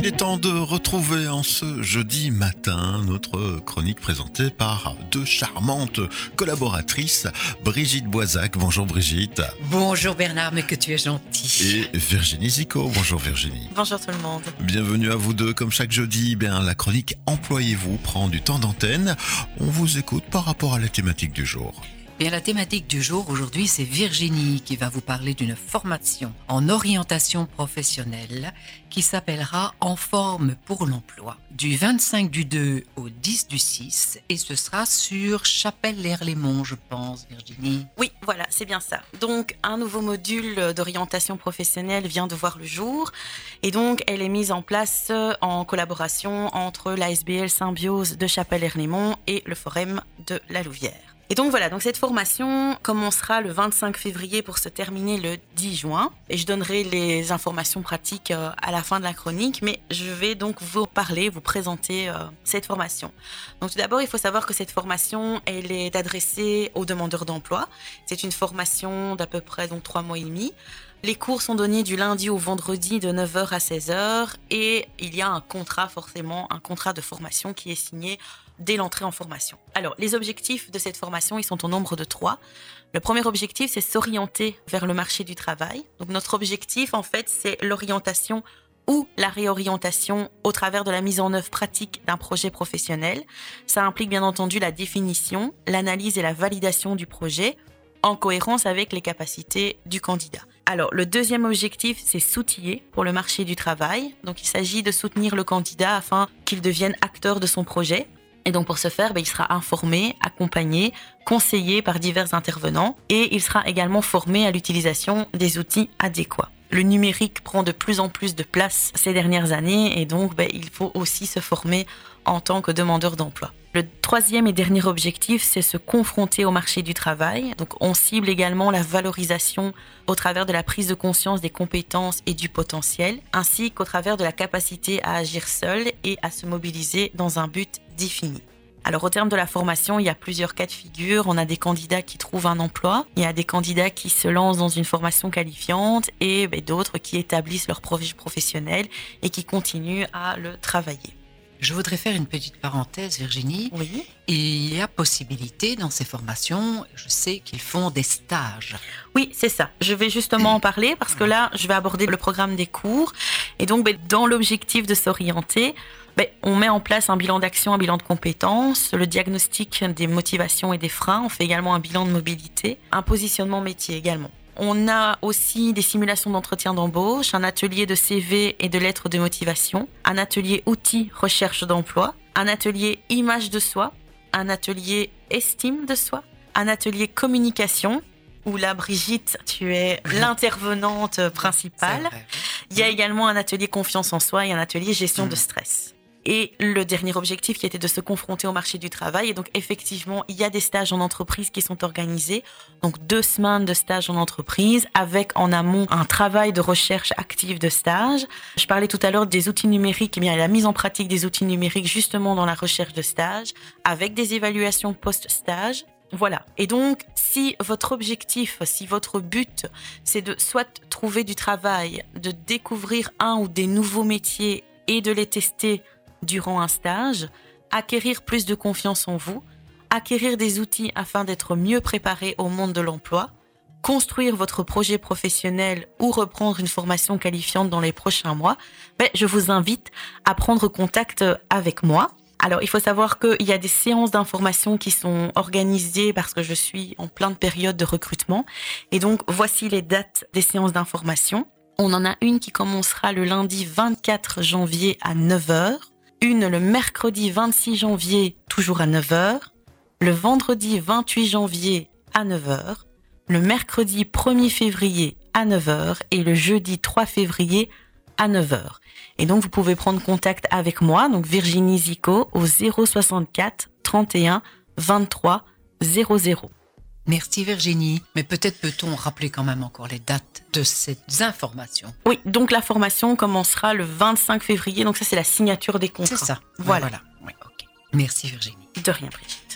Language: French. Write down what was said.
Il est temps de retrouver en ce jeudi matin notre chronique présentée par deux charmantes collaboratrices, Brigitte Boisac. Bonjour Brigitte. Bonjour Bernard, mais que tu es gentil. Et Virginie Zico. Bonjour Virginie. Bonjour tout le monde. Bienvenue à vous deux. Comme chaque jeudi, eh bien la chronique Employez-vous prend du temps d'antenne. On vous écoute par rapport à la thématique du jour. Bien, la thématique du jour aujourd'hui, c'est Virginie qui va vous parler d'une formation en orientation professionnelle qui s'appellera En forme pour l'emploi du 25 du 2 au 10 du 6 et ce sera sur Chapelle-l'Air-les-Monts, je pense, Virginie. Oui, voilà, c'est bien ça. Donc, un nouveau module d'orientation professionnelle vient de voir le jour et donc elle est mise en place en collaboration entre l'ASBL Symbiose de Chapelle-l'Air-les-Monts et le Forum de la Louvière. Et donc voilà, donc cette formation commencera le 25 février pour se terminer le 10 juin. Et je donnerai les informations pratiques euh, à la fin de la chronique, mais je vais donc vous parler, vous présenter euh, cette formation. Donc tout d'abord, il faut savoir que cette formation, elle est adressée aux demandeurs d'emploi. C'est une formation d'à peu près donc trois mois et demi. Les cours sont donnés du lundi au vendredi de 9h à 16h et il y a un contrat forcément, un contrat de formation qui est signé dès l'entrée en formation. Alors, les objectifs de cette formation, ils sont au nombre de trois. Le premier objectif, c'est s'orienter vers le marché du travail. Donc, notre objectif, en fait, c'est l'orientation ou la réorientation au travers de la mise en œuvre pratique d'un projet professionnel. Ça implique bien entendu la définition, l'analyse et la validation du projet en cohérence avec les capacités du candidat. Alors, le deuxième objectif, c'est s'outiller pour le marché du travail. Donc, il s'agit de soutenir le candidat afin qu'il devienne acteur de son projet. Et donc pour ce faire, ben, il sera informé, accompagné, conseillé par divers intervenants et il sera également formé à l'utilisation des outils adéquats. Le numérique prend de plus en plus de place ces dernières années et donc ben, il faut aussi se former en tant que demandeur d'emploi. Le troisième et dernier objectif, c'est se confronter au marché du travail. Donc, on cible également la valorisation au travers de la prise de conscience des compétences et du potentiel, ainsi qu'au travers de la capacité à agir seul et à se mobiliser dans un but Alors au terme de la formation, il y a plusieurs cas de figure. On a des candidats qui trouvent un emploi, il y a des candidats qui se lancent dans une formation qualifiante et ben, d'autres qui établissent leur projet professionnel et qui continuent à le travailler. Je voudrais faire une petite parenthèse, Virginie. Oui. Il y a possibilité dans ces formations, je sais qu'ils font des stages. Oui, c'est ça. Je vais justement en parler parce que là, je vais aborder le programme des cours. Et donc, ben, dans l'objectif de s'orienter, ben, on met en place un bilan d'action, un bilan de compétences, le diagnostic des motivations et des freins. On fait également un bilan de mobilité, un positionnement métier également. On a aussi des simulations d'entretien d'embauche, un atelier de CV et de lettres de motivation, un atelier outils recherche d'emploi, un atelier image de soi, un atelier estime de soi, un atelier communication, où là, Brigitte, tu es l'intervenante principale. Il y a également un atelier confiance en soi et un atelier gestion de stress et le dernier objectif qui était de se confronter au marché du travail. Et donc effectivement, il y a des stages en entreprise qui sont organisés. Donc deux semaines de stage en entreprise avec en amont un travail de recherche active de stage. Je parlais tout à l'heure des outils numériques, et eh bien la mise en pratique des outils numériques justement dans la recherche de stage avec des évaluations post-stage. Voilà. Et donc, si votre objectif, si votre but, c'est de soit trouver du travail, de découvrir un ou des nouveaux métiers et de les tester durant un stage, acquérir plus de confiance en vous, acquérir des outils afin d'être mieux préparé au monde de l'emploi, construire votre projet professionnel ou reprendre une formation qualifiante dans les prochains mois, ben, je vous invite à prendre contact avec moi. Alors, il faut savoir qu'il y a des séances d'information qui sont organisées parce que je suis en pleine période de recrutement. Et donc, voici les dates des séances d'information. On en a une qui commencera le lundi 24 janvier à 9h une le mercredi 26 janvier, toujours à 9h, le vendredi 28 janvier à 9h, le mercredi 1er février à 9h et le jeudi 3 février à 9h. Et donc vous pouvez prendre contact avec moi, donc Virginie Zico, au 064 31 23 00. Merci Virginie. Mais peut-être peut-on rappeler quand même encore les dates de ces informations. Oui, donc la formation commencera le 25 février. Donc ça, c'est la signature des contrats. C'est ça. Voilà. Oui, Merci Virginie. De rien, Brigitte.